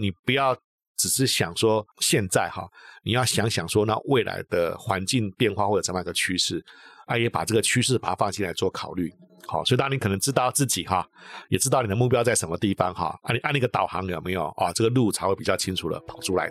你不要只是想说现在哈，你要想想说那未来的环境变化或者怎么样一个趋势，啊，也把这个趋势把它放进来做考虑。好，所以当你可能知道自己哈，也知道你的目标在什么地方哈，按你按那个导航有没有啊？这个路才会比较清楚的跑出来。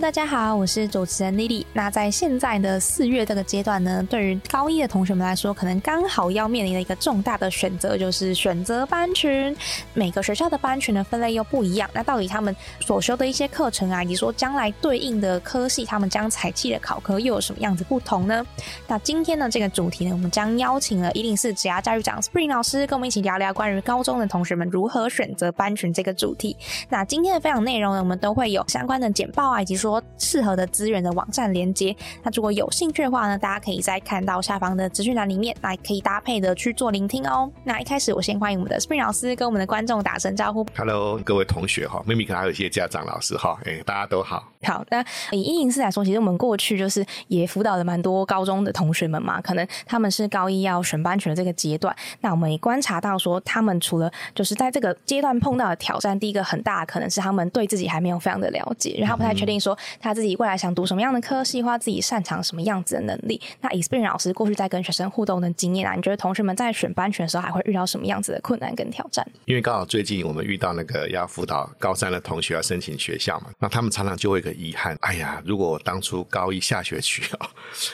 大家好，我是主持人 Lily。那在现在的四月这个阶段呢，对于高一的同学们来说，可能刚好要面临的一个重大的选择，就是选择班群。每个学校的班群的分类又不一样，那到底他们所修的一些课程啊，以及说将来对应的科系，他们将采集的考科又有什么样子不同呢？那今天呢，这个主题呢，我们将邀请了一零四职涯教育长 Spring 老师，跟我们一起聊聊关于高中的同学们如何选择班群这个主题。那今天的分享内容呢，我们都会有相关的简报啊。以及说适合的资源的网站连接，那如果有兴趣的话呢，大家可以在看到下方的资讯栏里面，来可以搭配的去做聆听哦。那一开始我先欢迎我们的 Spring 老师跟我们的观众打声招呼。Hello，各位同学哈，妹妹可能还有一些家长老师哈，哎，大家都好。好，那以一零四来说，其实我们过去就是也辅导了蛮多高中的同学们嘛，可能他们是高一要选班群的这个阶段，那我们也观察到说，他们除了就是在这个阶段碰到的挑战，第一个很大可能是他们对自己还没有非常的了解，然后不太确定说他自己未来想读什么样的科系，或自己擅长什么样子的能力。那以 Spring 老师过去在跟学生互动的经验啊，你觉得同学们在选班群的时候还会遇到什么样子的困难跟挑战？因为刚好最近我们遇到那个要辅导高三的同学要申请学校嘛，那他们常常就会有个遗憾，哎呀。如果我当初高一下学期啊，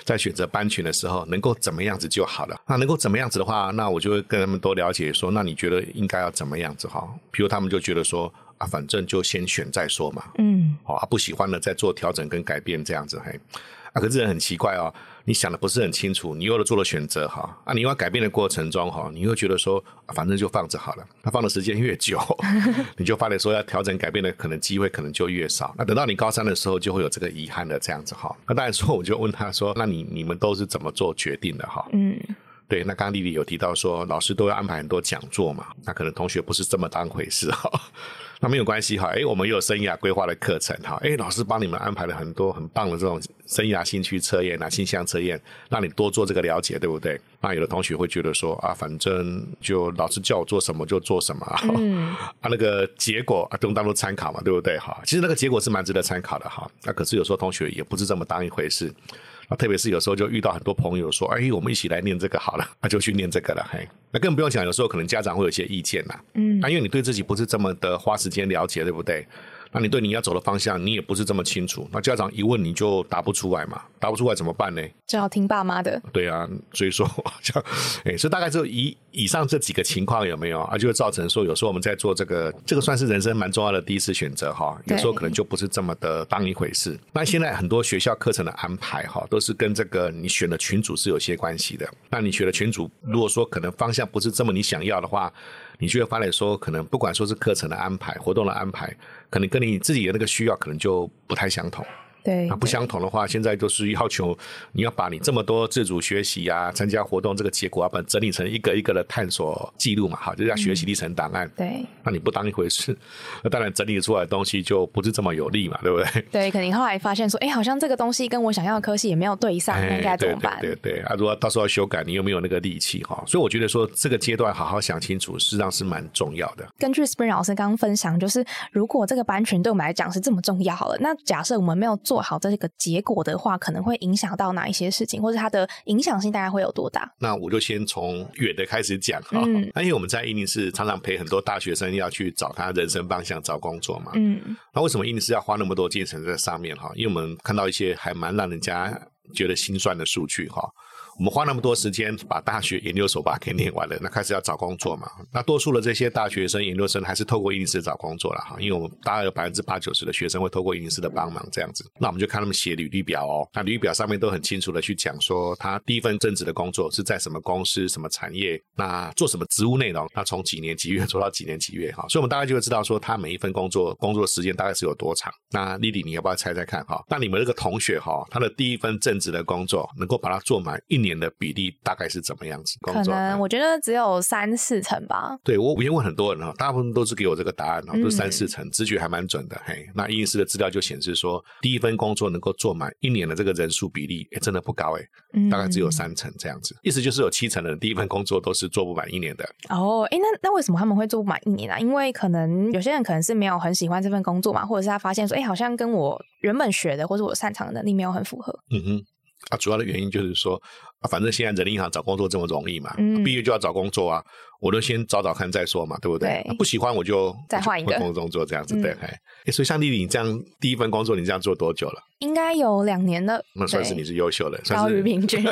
在选择班群的时候能够怎么样子就好了。那能够怎么样子的话，那我就会跟他们多了解说，那你觉得应该要怎么样子哈？比如他们就觉得说啊，反正就先选再说嘛。嗯，好，不喜欢的再做调整跟改变这样子嘿。啊，可是人很奇怪哦。你想的不是很清楚，你又了做了选择哈啊，你要改变的过程中哈，你又觉得说反正就放着好了。那放的时间越久，你就发现说要调整改变的可能机会可能就越少。那等到你高三的时候，就会有这个遗憾的这样子哈。那当然说，我就问他说，那你你们都是怎么做决定的哈？嗯，对。那刚刚丽丽有提到说，老师都要安排很多讲座嘛，那可能同学不是这么当回事哈。那没有关系哈，哎，我们有生涯规划的课程哈，哎，老师帮你们安排了很多很棒的这种生涯兴趣测验啊、倾向测验，让你多做这个了解，对不对？那有的同学会觉得说啊，反正就老师叫我做什么就做什么，嗯，啊，那个结果啊，不用当做参考嘛，对不对？哈，其实那个结果是蛮值得参考的哈。那可是有时候同学也不是这么当一回事。啊，特别是有时候就遇到很多朋友说：“哎，我们一起来念这个好了。”那就去念这个了。嘿，那更不用讲，有时候可能家长会有一些意见呐。嗯，啊，因为你对自己不是这么的花时间了解，对不对？那你对你要走的方向，你也不是这么清楚。那家长一问，你就答不出来嘛？答不出来怎么办呢？就要听爸妈的。对啊，所以说，像哎，所以大概就以以上这几个情况有没有啊？就会造成说，有时候我们在做这个，这个算是人生蛮重要的第一次选择哈。有时候可能就不是这么的当一回事。那现在很多学校课程的安排哈，都是跟这个你选的群组是有些关系的。那你选的群组，如果说可能方向不是这么你想要的话，你就会发现说，可能不管说是课程的安排、活动的安排，可能跟你自己的那个需要可能就不太相同。对，那不相同的话，现在就是要求你要把你这么多自主学习啊、参加活动这个结果，要把整理成一个一个的探索记录嘛，哈，就叫学习历程档案。对，那你不当一回事，那当然整理出来的东西就不是这么有利嘛，对不对？对，可能后来发现说，哎，好像这个东西跟我想要的科系也没有对上，那应该怎么办？对对啊，如果到时候要修改，你有没有那个力气哈？所以我觉得说这个阶段好好想清楚，实际上是蛮重要的。根据 Spring 老师刚刚分享，就是如果这个班群对我们来讲是这么重要，好了，那假设我们没有做好这个结。果的话，可能会影响到哪一些事情，或者它的影响性大概会有多大？那我就先从远的开始讲哈。那因为我们在伊宁市常常陪很多大学生要去找他人生方向、找工作嘛。嗯。那为什么伊宁市要花那么多精神在上面哈？因为我们看到一些还蛮让人家觉得心酸的数据哈。我们花那么多时间把大学、研究所把给念完了，那开始要找工作嘛。那多数的这些大学生、研究生还是透过伊林斯找工作了哈，因为我们大概有百分之八九十的学生会透过伊林斯的帮忙这样子。那我们就看他们写履历表哦，那履历表上面都很清楚的去讲说他第一份正职的工作是在什么公司、什么产业，那做什么职务内容，那从几年几月做到几年几月哈，所以我们大概就会知道说他每一份工作工作时间大概是有多长。那丽丽，你要不要猜猜看哈？那你们这个同学哈，他的第一份正职的工作能够把它做满一年的比例大概是怎么样子？可能我觉得只有三四成吧。对我，我先问很多人哈，大部分都是给我这个答案哈，都是三四成，直觉还蛮准的。嘿，那英斯的资料就显示说，第一份工作能够做满一年的这个人数比例，哎，真的不高哎，大概只有三成这样子。意思就是有七成的人第一份工作都是做不满一年的。哦，哎，那那为什么他们会做不满一年啊？因为可能有些人可能是没有很喜欢这份工作嘛，或者是他发现说，哎，好像跟我原本学的或者我擅长的能力没有很符合。嗯哼。啊，主要的原因就是说，反正现在人力银行找工作这么容易嘛，毕业就要找工作啊，我都先找找看再说嘛，对不对？不喜欢我就再换一个工作这样子，对。哎，所以像丽丽，你这样第一份工作，你这样做多久了？应该有两年了，那算是你是优秀的，高于平均。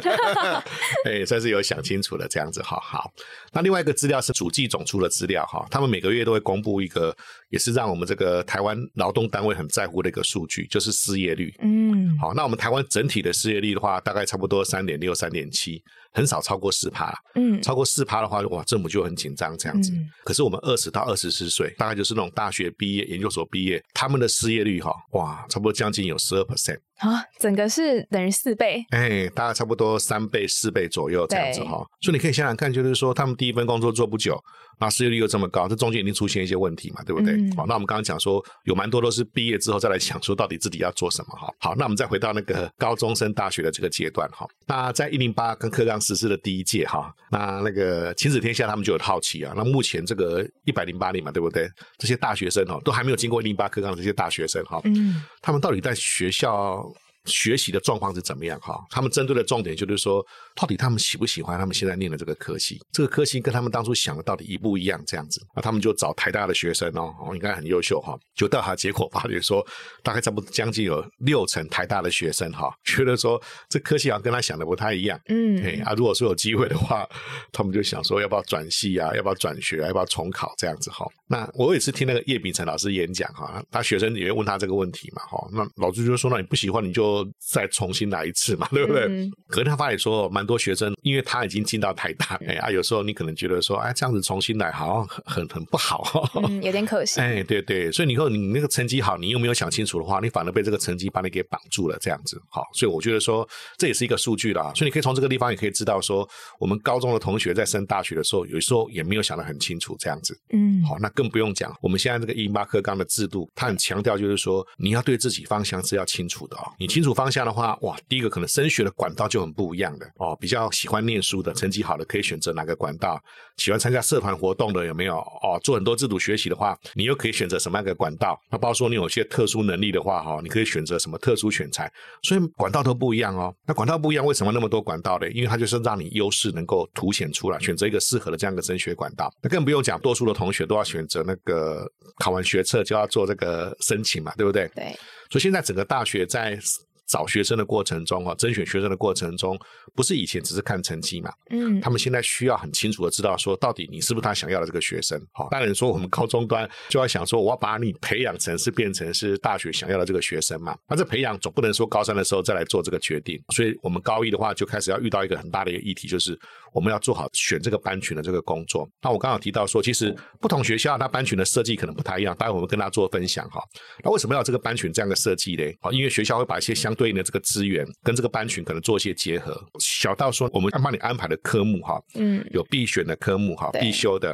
哎，算是有想清楚了这样子，好好。那另外一个资料是主计总出的资料哈，他们每个月都会公布一个，也是让我们这个台湾劳动单位很在乎的一个数据，就是失业率。嗯，好，那我们台湾整体的失业率的话，大概差不多三点六、三点七。很少超过四趴，嗯，超过四趴的话，哇，政府就很紧张这样子。可是我们二十到二十四岁，大概就是那种大学毕业、研究所毕业，他们的失业率哈，哇，差不多将近有十二 percent 啊，整个是等于四倍，哎，大概差不多三倍、四倍左右这样子哈。所以你可以想想看，就是说他们第一份工作做不久。那失业率又这么高，这中间一定出现一些问题嘛，对不对？好，那我们刚刚讲说有蛮多都是毕业之后再来想说到底自己要做什么哈。好，那我们再回到那个高中生大学的这个阶段哈。那在一零八跟科纲实施的第一届哈，那那个亲子天下他们就有好奇啊。那目前这个一百零八年嘛，对不对？这些大学生哦，都还没有经过一零八科纲的这些大学生哈，嗯，他们到底在学校？学习的状况是怎么样？哈，他们针对的重点就是说，到底他们喜不喜欢他们现在念的这个科系？这个科系跟他们当初想的到底一不一样？这样子，那他们就找台大的学生哦，哦，应该很优秀哈。就调查结果发觉说，大概差不多将近有六成台大的学生哈，觉得说这科系好像跟他想的不太一样。嗯，哎啊，如果说有机会的话，他们就想说要不要转系啊？要不要转学？要不要重考？这样子哈。那我也是听那个叶秉成老师演讲哈，他学生也会问他这个问题嘛，哈。那老师就说，那你不喜欢你就。再重新来一次嘛，对不对？可是他发现说，蛮多学生，因为他已经进到台大，哎啊，有时候你可能觉得说，哎，这样子重新来好像很很不好，嗯，有点可惜。哎，对对，所以你说你那个成绩好，你又没有想清楚的话，你反而被这个成绩把你给绑住了，这样子。好，所以我觉得说这也是一个数据啦。所以你可以从这个地方也可以知道说，我们高中的同学在升大学的时候，有时候也没有想得很清楚，这样子。嗯，好，那更不用讲，我们现在这个英八课纲的制度，它很强调就是说，你要对自己方向是要清楚的哦。你清楚方向的话，哇，第一个可能升学的管道就很不一样的哦。比较喜欢念书的，成绩好的可以选择哪个管道？喜欢参加社团活动的有没有？哦，做很多自主学习的话，你又可以选择什么样的管道？那包括说你有些特殊能力的话，哈，你可以选择什么特殊选材？所以管道都不一样哦。那管道不一样，为什么那么多管道呢？因为它就是让你优势能够凸显出来，选择一个适合的这样一个升学管道。那更不用讲，多数的同学都要选择那个考完学测就要做这个申请嘛，对不对？对。所以现在整个大学在。找学生的过程中，啊，甄选学生的过程中，不是以前只是看成绩嘛？嗯，他们现在需要很清楚的知道说，到底你是不是他想要的这个学生？好，当然说我们高中端就要想说，我要把你培养成是变成是大学想要的这个学生嘛？那这培养总不能说高三的时候再来做这个决定，所以我们高一的话就开始要遇到一个很大的一个议题，就是我们要做好选这个班群的这个工作。那我刚刚提到说，其实不同学校它班群的设计可能不太一样，待会我们跟大家做分享哈。那为什么要这个班群这样的设计呢？啊，因为学校会把一些相对应的这个资源。跟这个班群可能做一些结合，小到说我们帮你安排的科目哈，嗯，有必选的科目哈，必修的，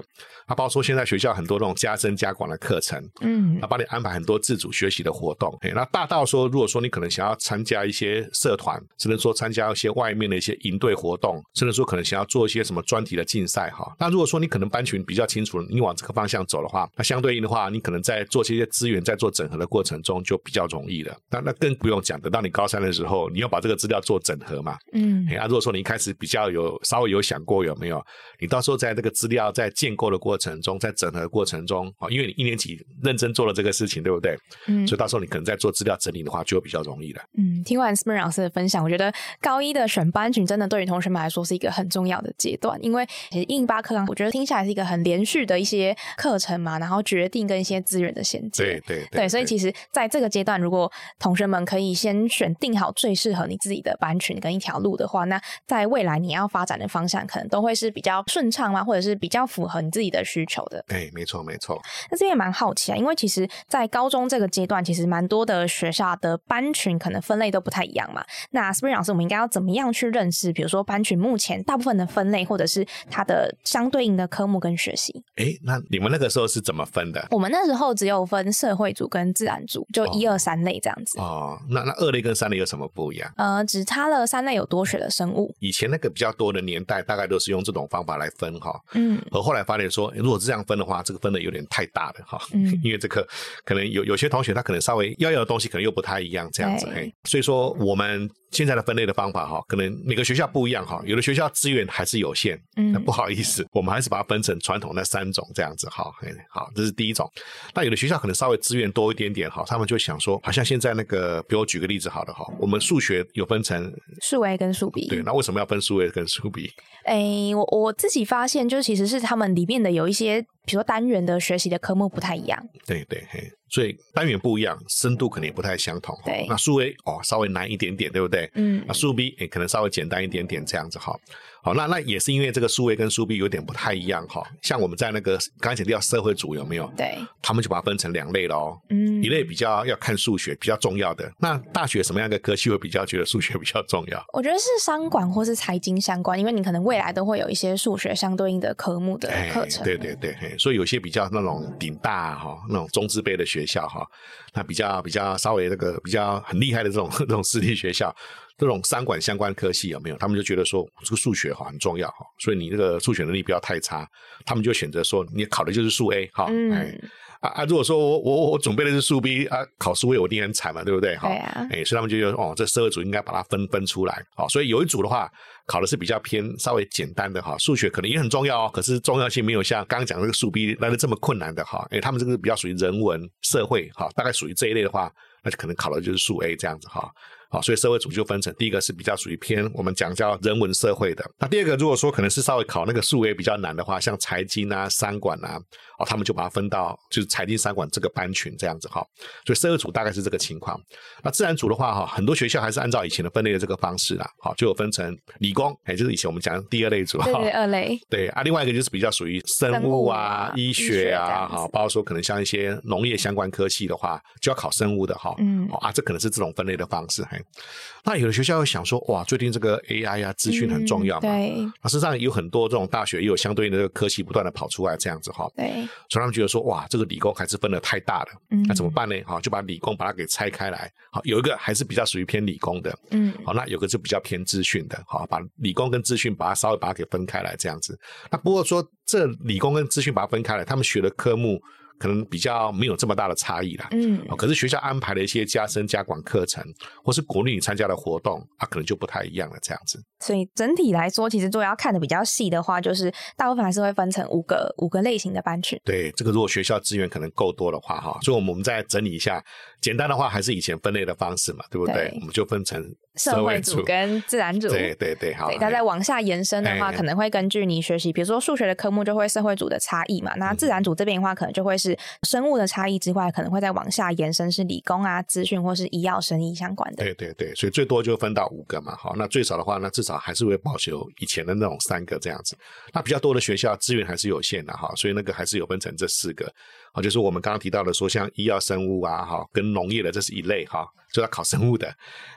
啊，包括说现在学校很多那种加深加广的课程，嗯，啊，帮你安排很多自主学习的活动。那大到说，如果说你可能想要参加一些社团，甚至说参加一些外面的一些营队活动，甚至说可能想要做一些什么专题的竞赛哈。那如果说你可能班群比较清楚，你往这个方向走的话，那相对应的话，你可能在做这些资源在做整合的过程中就比较容易了。那那更不用讲，等到你高三的时候，你要把这个资料做整合嘛。嗯哎，啊，如果说你一开始比较有稍微有想过有没有，你到时候在这个资料在建构的过程中，在整合的过程中，啊，因为你一年级认真做了这个事情，对不对？嗯所以到时候你可能在做资料整理的话，就会比较容易了。嗯，听完 Spring 老师的分享，我觉得高一的选班群真的对于同学们来说是一个很重要的阶段，因为其实印巴课纲，我觉得听下来是一个很连续的一些课程嘛，然后决定跟一些资源的衔接。对对对，所以其实在这个阶段，如果同学们可以先选定好最适合你自己的班群跟一条路的话，那在未来你要发展的方向，可能都会是比较顺畅嘛，或者是比较符合你自己的需求的。哎，没错没错。那这边也蛮好奇啊，因为其实，在高中这个阶段，其实蛮多的学校的班群可能分类都不太一样嘛。那 Spring 老师，我们应该要怎么样去认识？比如说班群目前大部分的分类，或者是它的相对应的科目跟学习。哎，那你们那个时候是怎么分的？我们那时候只有分社会组跟自然组，就一二三类这样子。哦，那那二类跟三类有什么不一样？呃，只差了三类有多学的生物。以前那个比较多的年代，大概都是用这种方法来分哈。嗯而后来发现说，如果是这样分的话，这个分的有点太大了哈。嗯 因为这个可能有有些同学他可能稍微要要的东西可能又不太一样，这样子对嘿。所以说我们现在的分类的方法哈，可能每个学校不一样哈。有的学校资源还是有限，嗯那不好意思，我们还是把它分成传统那三种这样子哈。嘿好，这是第一种。那有的学校可能稍微资源多一点点哈，他们就想说，好像现在那个，比如我举个例子好了哈，我们数学有分成数 A 跟数 B。对，那为什么要分数 A 跟数 B？诶，我我自己发现，就其实是他们里面的有一些，比如说单元的学习的科目不太一样。对对，嘿，所以单元不一样，深度可能也不太相同。对那数 A 哦稍微难一点点，对不对？嗯那数 B 也可能稍微简单一点点，这样子哈。好，那那也是因为这个数位跟数 B 有点不太一样哈。像我们在那个刚才提到社会组有没有？对，他们就把它分成两类了哦。嗯一类比较要看数学，比较重要的。那大学什么样的科系会比较觉得数学比较重要？我觉得是商管或是财经相关，因为你可能未来都会有一些数学相对应的科目的课程。哎对对对，所以有些比较那种顶大哈、那种中资辈的学校哈、那比较比较稍微那个比较很厉害的这种 这种私立学校，这种三管相关科系有没有？他们就觉得说这个数学哈很重要哈，所以你这个数学能力不要太差，他们就选择说你考的就是数 A 哈、嗯哎。啊啊！如果说我我我准备的是数 B 啊，考数 A 我一定很惨嘛，对不对？哈对啊哎，所以他们就觉得哦，这社会组应该把它分分出来，好，所以有一组的话考的是比较偏稍微简单的哈，数学可能也很重要哦，可是重要性没有像刚刚讲的这个数 B 来的这么困难的哈，哎，他们这个比较属于人文社会哈，大概属于这一类的话，那就可能考的就是数 A 这样子哈。好，所以社会组就分成第一个是比较属于偏我们讲叫人文社会的，那第二个如果说可能是稍微考那个数也比较难的话，像财经啊、商管啊，哦，他们就把它分到就是财经商管这个班群这样子哈。所以社会组大概是这个情况。那自然组的话哈，很多学校还是按照以前的分类的这个方式啦，好，就有分成理工，哎，就是以前我们讲的第二类组哈。对对，二类。对啊，另外一个就是比较属于生生物物啊、啊医医学学啊，这样子哈，包括说可能像一些农业相关科系的话，就要考生物的哈，嗯哦啊，这可能是这种分类的方式。嘿，那有的学校会想说，哇，最近这个 AI 啊，资讯很重要嘛，嗯对。那事实上有很多这种大学也有相对应的这个科系不断的跑出来，这样子哈，对，所以他们觉得说，哇，这个理工还是分的太大了，嗯。那怎么办呢？好，就把理工把它给拆开来，好，有一个还是比较属于偏理工的，嗯。好，那有个就比较偏资讯的，好，把理工跟资讯把它稍微把它给分开来这样子。那不过说这理工跟资讯把它分开来，他们学的科目可能比较没有这么大的差异啦。嗯哦，可是学校安排的一些加深加广课程，或是国内你参加的活动，啊，可能就不太一样了。这样子，所以整体来说，其实如果要看的比较细的话，就是大部分还是会分成五个五个类型的班群。对这个，如果学校资源可能够多的话，哈，所以我们我们再整理一下，简单的话还是以前分类的方式嘛，对不对？对我们就分成社会组跟自然组。对对对，好，对，它再往下延伸的话，哎可能会根据你学习，比如说数学的科目就会社会组的差异嘛，那自然组这边的话，可能就会是生物的差异之外，可能会再往下延伸是理工啊、资讯或是医药、生医相关的。对对对，所以最多就分到五个嘛，好，那最少的话，那至少还是会保留以前的那种三个这样子。那比较多的学校资源还是有限的哈，所以那个还是有分成这四个，好，就是我们刚刚提到的说，像医药生物啊，哈，跟农业的这是一类哈，就要考生物的，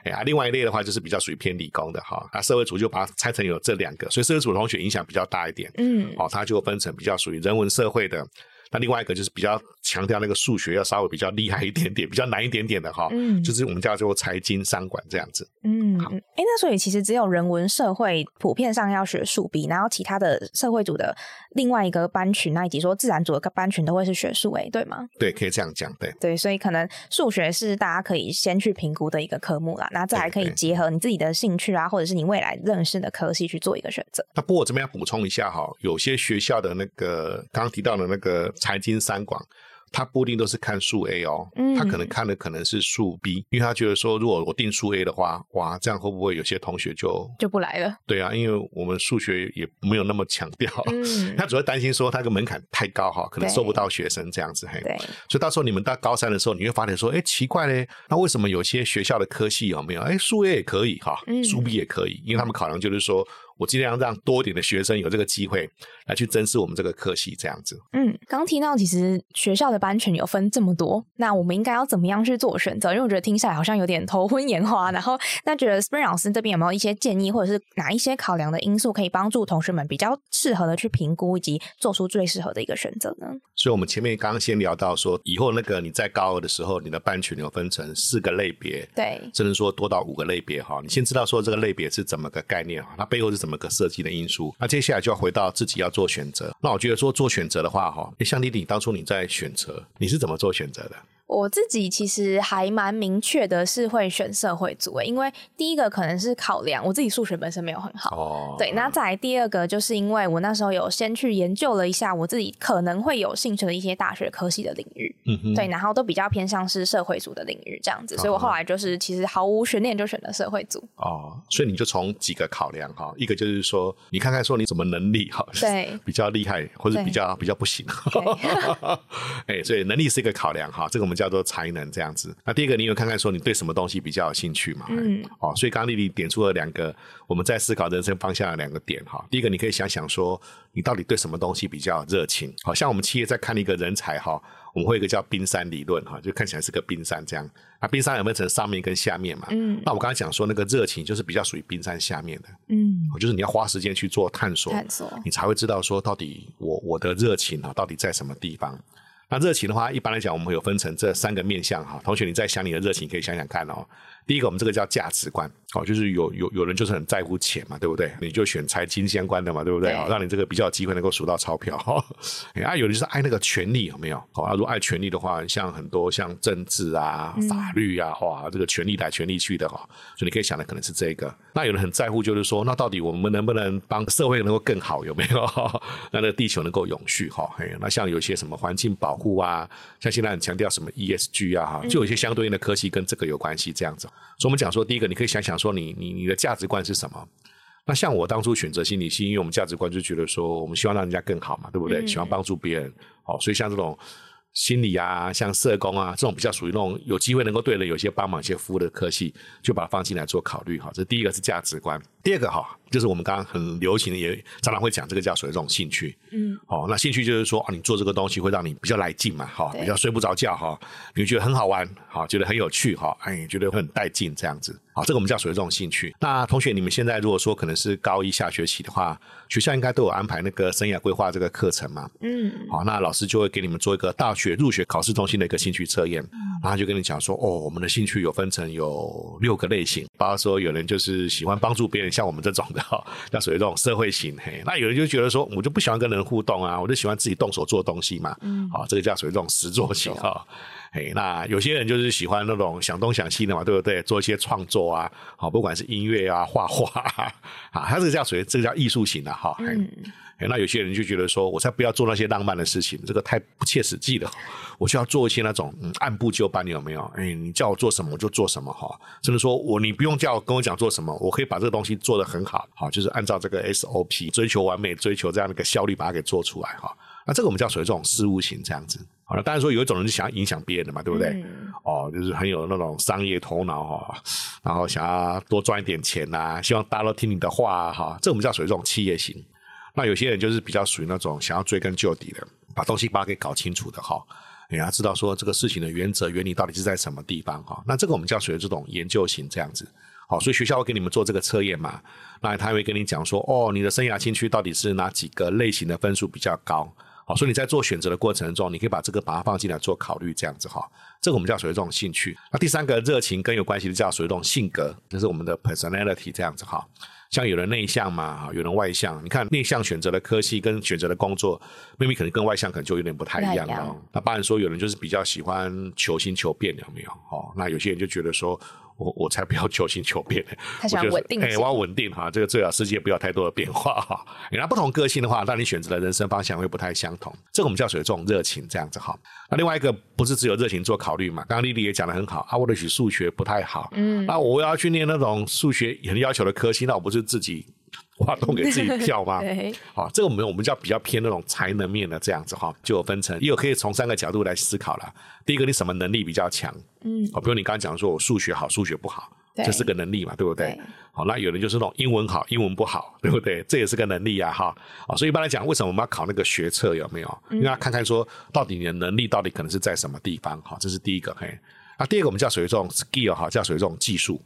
哎呀，另外一类的话就是比较属于偏理工的哈，那社会组就把它拆成有这两个，所以社会组的同学影响比较大一点，嗯，哦，它就分成比较属于人文社会的。那另外一个就是比较强调那个数学要稍微比较厉害一点点，比较难一点点的哈，嗯就是我们叫做财经商管这样子。嗯，好，哎，那所以其实只有人文社会普遍上要学数 B，然后其他的社会组的另外一个班群，那以及说自然组的班群都会是学数 A，对吗？对，可以这样讲，对。对，所以可能数学是大家可以先去评估的一个科目啦，那再来可以结合你自己的兴趣啊，或者是你未来认识的科系去做一个选择。那不过我这边要补充一下哈，有些学校的那个刚刚提到的那个财经三广，他不一定都是看数 A 哦，嗯他可能看的可能是数 B，因为他觉得说，如果我定数 A 的话，哇，这样会不会有些同学就就不来了。对啊？因为我们数学也没有那么强调，嗯 他主要担心说他个门槛太高哈，可能收不到学生这样子嘿。对，所以到时候你们到高三的时候，你会发现说，哎，奇怪嘞，那为什么有些学校的科系有没有？哎，数 A 也可以哈嗯，数 B 也可以，因为他们考量就是说我尽量让多一点的学生有这个机会来去珍视我们这个科系这样子。嗯，刚提到其实学校的班群有分这么多，那我们应该要怎么样去做选择？因为我觉得听下来好像有点头昏眼花。然后，那觉得 Spring 老师这边有没有一些建议，或者是哪一些考量的因素，可以帮助同学们比较适合的去评估，以及做出最适合的一个选择呢？所以，我们前面刚刚先聊到说，以后那个你在高二的时候，你的班群有分成四个类别，对，甚至说多到五个类别哈。你先知道说这个类别是怎么个概念哈，它背后是怎么个设计的因素。那接下来就要回到自己要做选择。那我觉得说做选择的话哈，像丽丽当初你在选择，你是怎么做选择的？我自己其实还蛮明确的，是会选社会组诶，因为第一个可能是考量我自己数学本身没有很好，哦，对，那再来第二个，就是因为我那时候有先去研究了一下我自己可能会有兴趣的一些大学科系的领域，对，然后都比较偏向是社会组的领域这样子，所以我后来就是其实毫无悬念就选了社会组。哦，所以你就从几个考量哈，一个就是说，你看看说你什么能力哈，对比较厉害或者比较比较不行，哎，所以能力是一个考量哈，这个我们叫做才能这样子。那第一个，你有看看说你对什么东西比较有兴趣嘛？嗯嗯，哦，所以刚刚丽丽点出了两个我们在思考人生方向的两个点哈。第一个，你可以想想说你到底对什么东西比较热情，好像我们企业在看一个人才哈。我们会有一个叫冰山理论哈，就看起来是个冰山这样。那，冰山有分成上面跟下面嘛？嗯那我刚才讲说那个热情就是比较属于冰山下面的，嗯，就是你要花时间去做探索，探索你才会知道说到底我我的热情啊到底在什么地方。那热情的话，一般来讲我们会有分成这三个面向哈。同学，你在想你的热情，可以想想看哦。第一个，我们这个叫价值观，哦，就是有有有人就是很在乎钱嘛，对不对？你就选财经相关的嘛，对不对？啊哦，让你这个比较有机会能够数到钞票。哈，哎 啊，有的就是爱那个权利，有没有？哦，啊，如果爱权利的话，像很多像政治啊、法律啊，哇，这个权利来权利去的哈，所以你可以想的可能是这个。那有人很在乎，就是说，那到底我们能不能帮社会能够更好，有没有？让那个地球能够永续哈？嘿，那像有些什么环境保护啊，像现在很强调什么 ESG 啊，哈，就有一些相对应的科技跟这个有关系，这样子。所以我们讲说，第一个，你可以想想说你，你你的价值观是什么？那像我当初选择心理系，因为我们价值观就觉得说，我们希望让人家更好嘛，对不对？嗯喜欢帮助别人，哦，所以像这种心理啊，像社工啊，这种比较属于那种有机会能够对人有些帮忙、一些服务的科系，就把它放进来做考虑哈。这第一个是价值观，第二个哈，就是我们刚刚很流行的，也常常会讲这个叫属于这种兴趣。嗯，哦，那兴趣就是说啊，你做这个东西会让你比较来劲嘛，哈，对。比较睡不着觉哈，你会觉得很好玩，好，觉得很有趣哈，哎，觉得会很带劲这样子，好，这个我们叫属于这种兴趣。那同学，你们现在如果说可能是高一下学期的话，学校应该都有安排那个生涯规划这个课程嘛，嗯，好，那老师就会给你们做一个大学入学考试中心的一个兴趣测验，嗯。然后就跟你讲说，哦，我们的兴趣有分成有六个类型，包括说有人就是喜欢帮助别人，像我们这种的哈，叫属于这种社会型，嘿，那有人就觉得说，我就不喜欢跟人互动啊，我就喜欢自己动手做东西嘛，嗯好，这个叫属于这种实作型哈。哎，那有些人就是喜欢那种想东想西的嘛，对不对？做一些创作啊，好，不管是音乐啊、画画啊，啊，他这个叫属于这个叫艺术型的哈。嗯哎，那有些人就觉得说，我才不要做那些浪漫的事情，这个太不切实际了。我就要做一些那种嗯按部就班，有没有？哎，你叫我做什么我就做什么哈。甚至说我你不用叫我跟我讲做什么，我可以把这个东西做得很好，好，就是按照这个 SOP 追求完美，追求这样的一个效率，把它给做出来哈。那这个我们叫属于这种事务型这样子。好了，当然说有一种人是想要影响别人的嘛，对不对？嗯哦，就是很有那种商业头脑哈，然后想要多赚一点钱呐、希望大家都听你的话啊哈，这我们叫属于这种企业型。那有些人就是比较属于那种想要追根究底的，把东西把它给搞清楚的哈，你要知道说这个事情的原则原理到底是在什么地方哈。那这个我们叫属于这种研究型这样子。好，所以学校会给你们做这个测验嘛，那他会跟你讲说，哦，你的生涯兴趣到底是哪几个类型的分数比较高？好，所以你在做选择的过程中，你可以把这个把它放进来做考虑，这样子哈。这个我们叫属于这种兴趣。那第三个热情跟有关系的叫属于这种性格，就是我们的 personality 这样子哈。像有人内向嘛，有人外向。你看内向选择的科系跟选择的工作，maybe 可能跟外向可能就有点不太一样哦。那当然说有人就是比较喜欢求新求变，有没有？哦，那有些人就觉得说。我我才不要求新求变呢，他想稳定，哎，我要稳定哈，这个最好世界不要太多的变化哈。那不同个性的话，那你选择的人生方向会不太相同。这个我们叫属于这种热情这样子哈。那另外一个不是只有热情做考虑嘛？刚刚丽丽也讲的很好啊，我的许数学不太好，嗯，那我要去念那种数学很要求的科系，那我不是自己。挖洞给自己跳吗？对，好，这个我们我们叫比较偏那种才能面的这样子哈，就有分成，也有可以从三个角度来思考了。第一个，你什么能力比较强？嗯，好，比如你刚刚讲说我数学好，数学不好，这是个能力嘛，对不对？好，那有人就是那种英文好，英文不好，对不对？这也是个能力啊，哈。啊，所以一般来讲，为什么我们要考那个学测？有没有？因为要看看说到底你的能力到底可能是在什么地方？好，这是第一个。嘿，那，第二个我们叫属于这种 skill 哈，叫属于这种技术。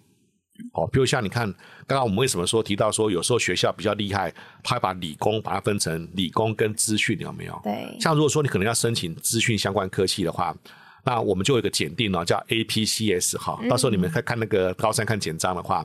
哦，比如像你看，刚刚我们为什么说提到说，有时候学校比较厉害，他把理工把它分成理工跟资讯，有没有？对。像如果说你可能要申请资讯相关科系的话，那我们就有一个检定哦，叫 APCS 哈。到时候你们看看那个高三看简章的话。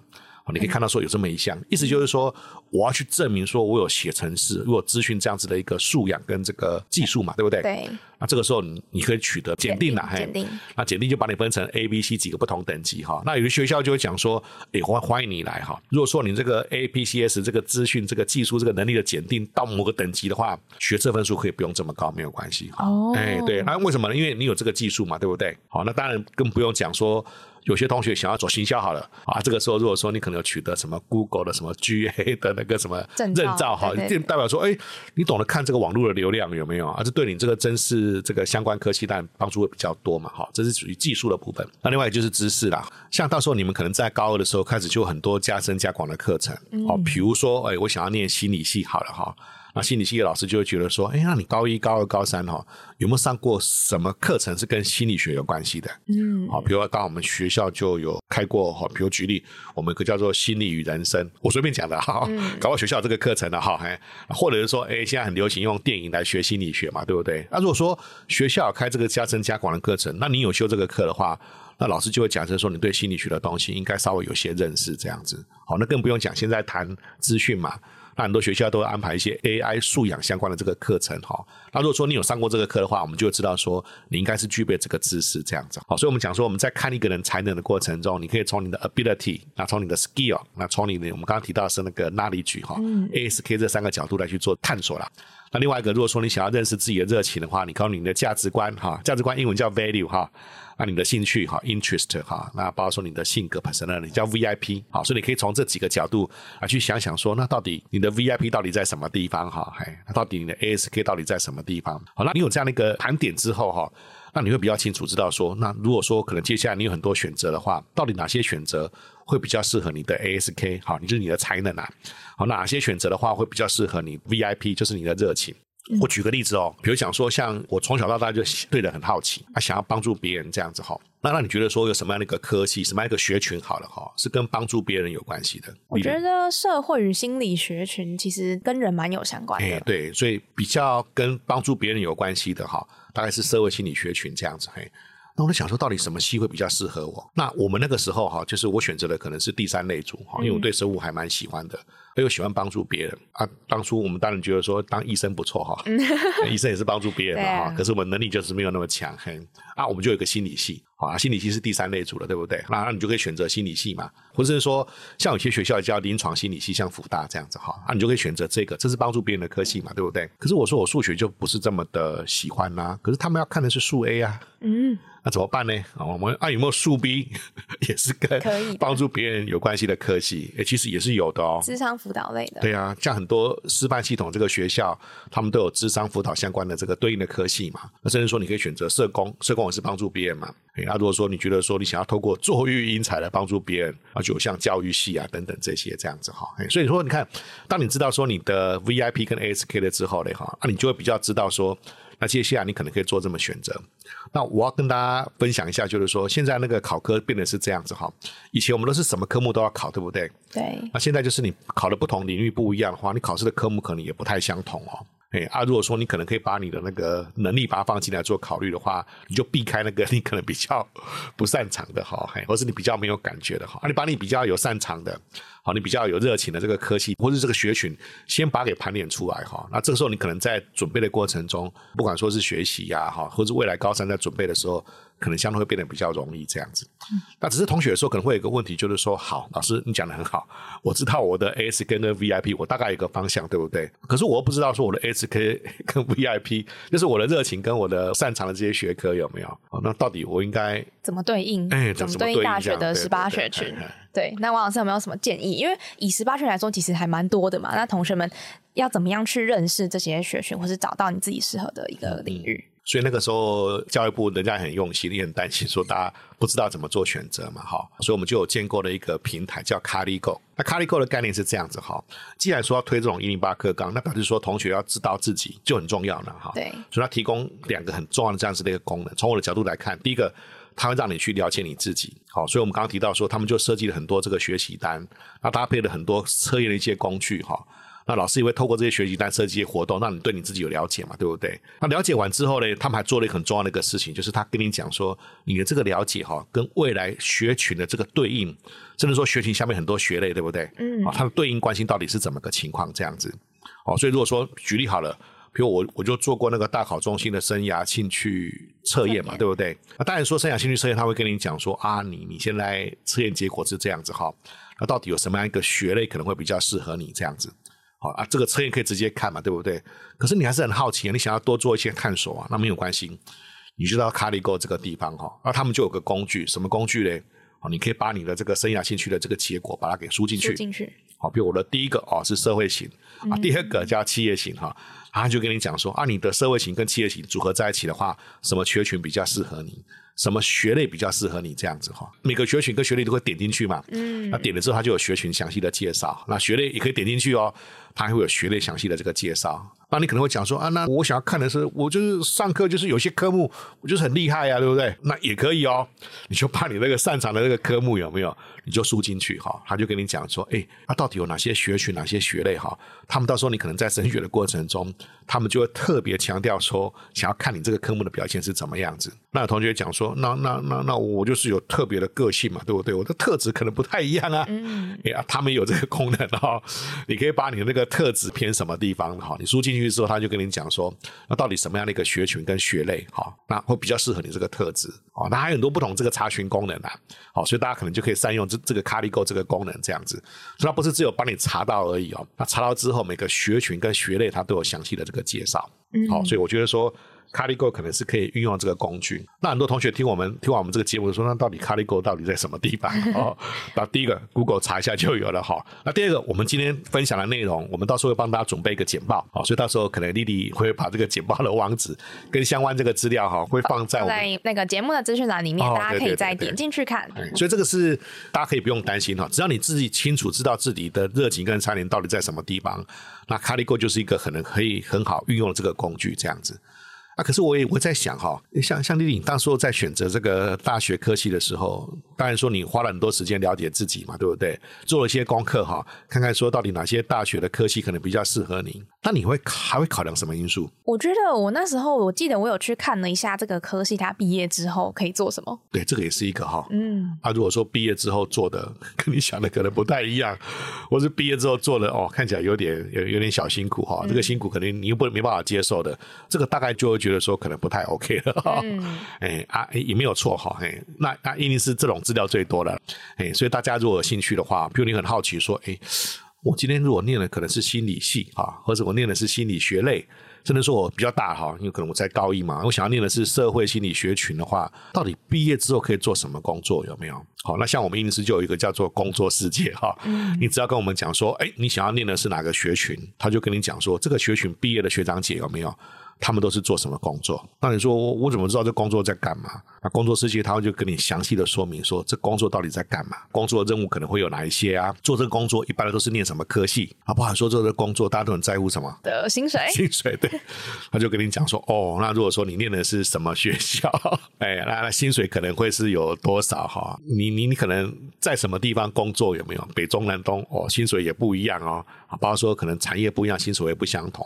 你可以看到说有这么一项，意思就是说我要去证明说我有写程式，如果资讯这样子的一个素养跟这个技术嘛，对不对？对。那这个时候你你可以取得检定了，检定。那检定就把你分成 A、B、C 几个不同等级哈。那有的学校就会讲说，哎，欢欢迎你来哈。如果说你这个 A、B、C、S 这个资讯、这个技术、这个能力的检定到某个等级的话，学测分数可以不用这么高，没有关系。哦。哎，对。那为什么呢？因为你有这个技术嘛，对不对？好，那当然更不用讲说。有些同学想要走行销好了啊，这个时候如果说你可能有取得什么 Google 的什么 GA 的那个什么认照哈，就代表说，哎，你懂得看这个网络的流量有没有啊？这对你这个真是这个相关科技，但帮助会比较多嘛，哈，这是属于技术的部分。那另外就是知识啦，像到时候你们可能在高二的时候开始就很多加深加广的课程，哦，比如说，哎，我想要念心理系好了哈。那心理系的老师就会觉得说，哎，那你高一、高二、高三哈，有没有上过什么课程是跟心理学有关系的？嗯，好，比如刚我们学校就有开过哈，比如举例，我们一个叫做心理与人生，我随便讲的哈，搞到学校这个课程的哈，哎，或者是说，哎，现在很流行用电影来学心理学嘛，对不对？那如果说学校开这个加深加广的课程，那你有修这个课的话，那老师就会假设说，你对心理学的东西应该稍微有些认识，这样子。好，那更不用讲，现在谈资讯嘛。那很多学校都会安排一些 AI 素养相关的这个课程哈。那如果说你有上过这个课的话，我们就知道说你应该是具备这个知识这样子。好，所以我们讲说我们在看一个人才能的过程中，你可以从你的 ability，那从你的 skill，那从你的我们刚刚提到是那个 knowledge 哈，ASK 这三个角度来去做探索了。那另外一个，如果说你想要认识自己的热情的话，你靠你的价值观哈，价值观英文叫 value 哈。那你的兴趣哈，interest 哈，那包括说你的性格 personality 叫 VIP 好，所以你可以从这几个角度啊去想想说，那到底你的 VIP 到底在什么地方哈？哎，那到底你的 ASK 到底在什么地方？好，那你有这样的一个盘点之后哈，那你会比较清楚知道说，那如果说可能接下来你有很多选择的话，到底哪些选择会比较适合你的 ASK 好，你就是你的才能啊？好，哪些选择的话会比较适合你 VIP 就是你的热情？我举个例子哦，比如想说，像我从小到大就对人很好奇，啊，想要帮助别人这样子哈。那那你觉得说有什么样的一个科系，什么样一个学群好了哈，是跟帮助别人有关系的？我觉得社会与心理学群其实跟人蛮有相关的。对，所以比较跟帮助别人有关系的哈，大概是社会心理学群这样子嘿。那我在想说，到底什么系会比较适合我？那我们那个时候哈，就是我选择的可能是第三类组哈，因为我对生物还蛮喜欢的。又喜欢帮助别人啊！当初我们当然觉得说当医生不错哈，医生也是帮助别人的哈。可是我们能力就是没有那么强，很啊，我们就有个心理系啊，心理系是第三类组了，对不对？那那你就可以选择心理系嘛，或者是说像有些学校叫临床心理系，像福大这样子哈，啊，你就可以选择这个，这是帮助别人的科系嘛，对不对？可是我说我数学就不是这么的喜欢呐，可是他们要看的是数 A 啊，嗯。那怎么办呢？啊，我们啊有没有数 B 也是跟帮助别人有关系的科系？哎，其实也是有的哦。智商辅导类的。对啊，像很多师范系统这个学校，他们都有智商辅导相关的这个对应的科系嘛。那甚至说你可以选择社工，社工也是帮助别人嘛。哎，那如果说你觉得说你想要透过作育英才来帮助别人，啊，就像教育系啊等等这些这样子哈。所以说你看，当你知道说你的 VIP 跟 ASK 了之后嘞哈，那你就会比较知道说。那接下来你可能可以做这么选择。那我要跟大家分享一下，就是说现在那个考科变得是这样子哈。以前我们都是什么科目都要考，对不对？对。那现在就是你考的不同领域不一样的话，你考试的科目可能也不太相同哦。哎啊，如果说你可能可以把你的那个能力把它放进来做考虑的话，你就避开那个 你可能比较不擅长的哈，嘿，或是你比较没有感觉的哈，啊，你把你比较有擅长的，好，你比较有热情的这个科系或是这个学群，先把它给盘点出来哈。那这个时候你可能在准备的过程中，不管说是学习呀哈，或是未来高三在准备的时候。可能相对会变得比较容易这样子，那只是同学的时候可能会有一个问题，就是说，好，老师你讲的很好，我知道我的 S 跟那 VIP，我大概有个方向，对不对？可是我又不知道说我的 S K 跟 VIP，就是我的热情跟我的擅长的这些学科有没有？哦，那到底我应该怎么对应？哎，怎么对应大学的十八学群？对，那王老师有没有什么建议？因为以十八学来说，其实还蛮多的嘛。那同学们要怎么样去认识这些学群，或是找到你自己适合的一个领域？所以那个时候，教育部人家很用心，也很担心说大家不知道怎么做选择嘛，哈。所以我们就有建构了一个平台叫 CarlyGo。那 CarlyGo 的概念是这样子哈，既然说要推这种一零八课纲，那表示说同学要知道自己就很重要了哈。对。所以它提供两个很重要的这样子的一个功能。从我的角度来看，第一个，它会让你去了解你自己。好，所以我们刚刚提到说，他们就设计了很多这个学习单，那搭配了很多测验的一些工具哈。那老师也会透过这些学习单设计一些活动，让你对你自己有了解嘛，对不对？那了解完之后呢，他们还做了一个很重要的一个事情，就是他跟你讲说，你的这个了解哈，跟未来学群的这个对应，甚至说学群下面很多学类，对不对？嗯，啊，它的对应关系到底是怎么个情况？这样子，哦，所以如果说举例好了，比如我我就做过那个大考中心的生涯兴趣测验嘛，对不对？那当然说生涯兴趣测验，他会跟你讲说啊，你你现在测验结果是这样子哈，那到底有什么样一个学类可能会比较适合你这样子？啊，这个测验可以直接看嘛，对不对？可是你还是很好奇，你想要多做一些探索啊，那没有关系，你就到卡里 Go 这个地方哈，然后他们就有个工具，什么工具嘞？哦，你可以把你的这个生涯兴趣的这个结果把它给输进去，进去。好，比如我的第一个哦是社会型啊，第二个叫企业型哈，他就跟你讲说啊，你的社会型跟企业型组合在一起的话，什么学群比较适合你？什么学类比较适合你这样子哈？每个学群跟学类都会点进去嘛，嗯，那点了之后，它就有学群详细的介绍，那学类也可以点进去哦。它还会有学类详细的这个介绍，那你可能会讲说啊，那我想要看的是，我就是上课就是有些科目我就是很厉害呀，对不对？那也可以哦，你就把你那个擅长的那个科目有没有，你就输进去哈，他就跟你讲说，哎，他到底有哪些学群、哪些学类哈？他们到时候你可能在升学的过程中，他们就会特别强调说，想要看你这个科目的表现是怎么样子。那有同学讲说，那那那那我就是有特别的个性嘛，对不对？我的特质可能不太一样啊。嗯，哎呀，他们有这个功能哈，你可以把你的那个。特质偏什么地方？哈，你输进去之后，他就跟你讲说，那到底什么样的一个学群跟学类，哈，那会比较适合你这个特质，哦，那还有很多不同这个查询功能啊，好，所以大家可能就可以善用这这个卡里 Go 这个功能，这样子，所以它不是只有帮你查到而已哦，那查到之后，每个学群跟学类它都有详细的这个介绍，好，所以我觉得说。CarlyGo 可能是可以运用这个工具。那很多同学听我们听完我们这个节目说，那到底 CarlyGo 到底在什么地方？哦，那第一个 Google 查一下就有了哈。那第二个，我们今天分享的内容，我们到时候会帮大家准备一个简报啊，所以到时候可能丽丽会把这个简报的网址跟相关这个资料哈，会放在在那个节目的资讯栏里面，大家可以再点进去看。所以这个是大家可以不用担心哈，只要你自己清楚知道自己的热情跟差点到底在什么地方，那 CarlyGo 就是一个可能可以很好运用的这个工具，这样子。啊，可是我也我在想哈，像像丽丽，当时候在选择这个大学科系的时候，当然说你花了很多时间了解自己嘛，对不对？做了一些功课哈，看看说到底哪些大学的科系可能比较适合你。那你会还会考量什么因素？我觉得我那时候我记得我有去看了一下这个科系，他毕业之后可以做什么？对，这个也是一个哈。嗯，啊，如果说毕业之后做的跟你想的可能不太一样，或是毕业之后做的哦，看起来有点有有点小辛苦哈，这个辛苦可能你又不没办法接受的，这个大概就会。觉得说可能不太 OK 了，嗯 哎啊也没有错哈，哎那那一定是这种资料最多的，哎所以大家如果有兴趣的话，比如你很好奇说，哎我今天如果念的可能是心理系啊，或者我念的是心理学类。甚至说我比较大哈，因为可能我在高一嘛，我想要念的是社会心理学群的话，到底毕业之后可以做什么工作？有没有？好，那像我们英师就有一个叫做工作世界哈，你只要跟我们讲说，哎，你想要念的是哪个学群，他就跟你讲说，这个学群毕业的学长姐有没有？他们都是做什么工作？那你说我怎么知道这工作在干嘛？那工作世界他会就跟你详细的说明说，这工作到底在干嘛？工作的任务可能会有哪一些啊？做这个工作一般的都是念什么科系？啊，不好说做这个工作大家都很在乎什么的薪水？薪水对，他就跟你讲说，哦，那如果说你念的是什么学校，哎，那那薪水可能会是有多少哈？你你你可能在什么地方工作有没有？北中南东哦，薪水也不一样哦。啊，包括说可能产业不一样，薪水也不相同。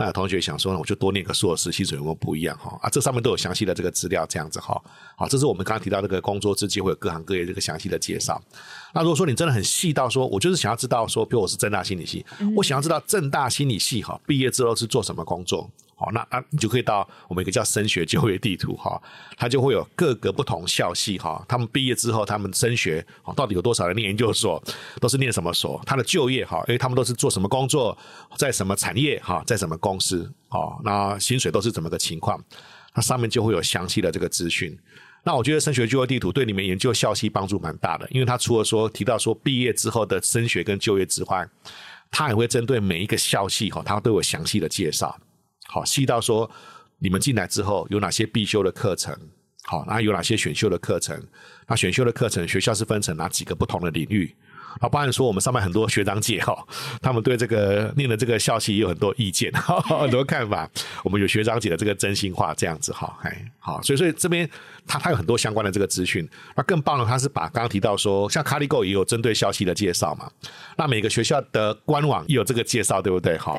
那有同学想说呢，我就多念个硕士，薪水有没有不一样哈？啊，这上面都有详细的这个资料，这样子哈。好，这是我们刚刚提到这个工作之机会有各行各业这个详细的介绍。那如果说你真的很细到说，我就是想要知道说，比如我是正大心理系，我想要知道正大心理系哈毕业之后是做什么工作。好，那啊你就可以到我们一个叫升学就业地图哈，它就会有各个不同校系哈，他们毕业之后他们升学，到底有多少人念研究所，都是念什么所，他的就业哈，因为他们都是做什么工作，在什么产业哈，在什么公司哦，那薪水都是怎么个情况，那上面就会有详细的这个资讯。那我觉得升学就业地图对你们研究校系帮助蛮大的，因为它除了说提到说毕业之后的升学跟就业之外，它也会针对每一个校系哈，它都有详细的介绍。好，细到说你们进来之后有哪些必修的课程，好，那有哪些选修的课程？那选修的课程学校是分成哪几个不同的领域？啊，包含说我们上面很多学长姐哈，他们对这个念的这个校系也有很多意见，很多看法。我们有学长姐的这个真心话，这样子哈，哎，好，所以所以这边他他有很多相关的这个资讯。那更棒的，他是把刚刚提到说，像 c a l i g o 也有针对校系的介绍嘛。那每个学校的官网也有这个介绍，对不对？哈。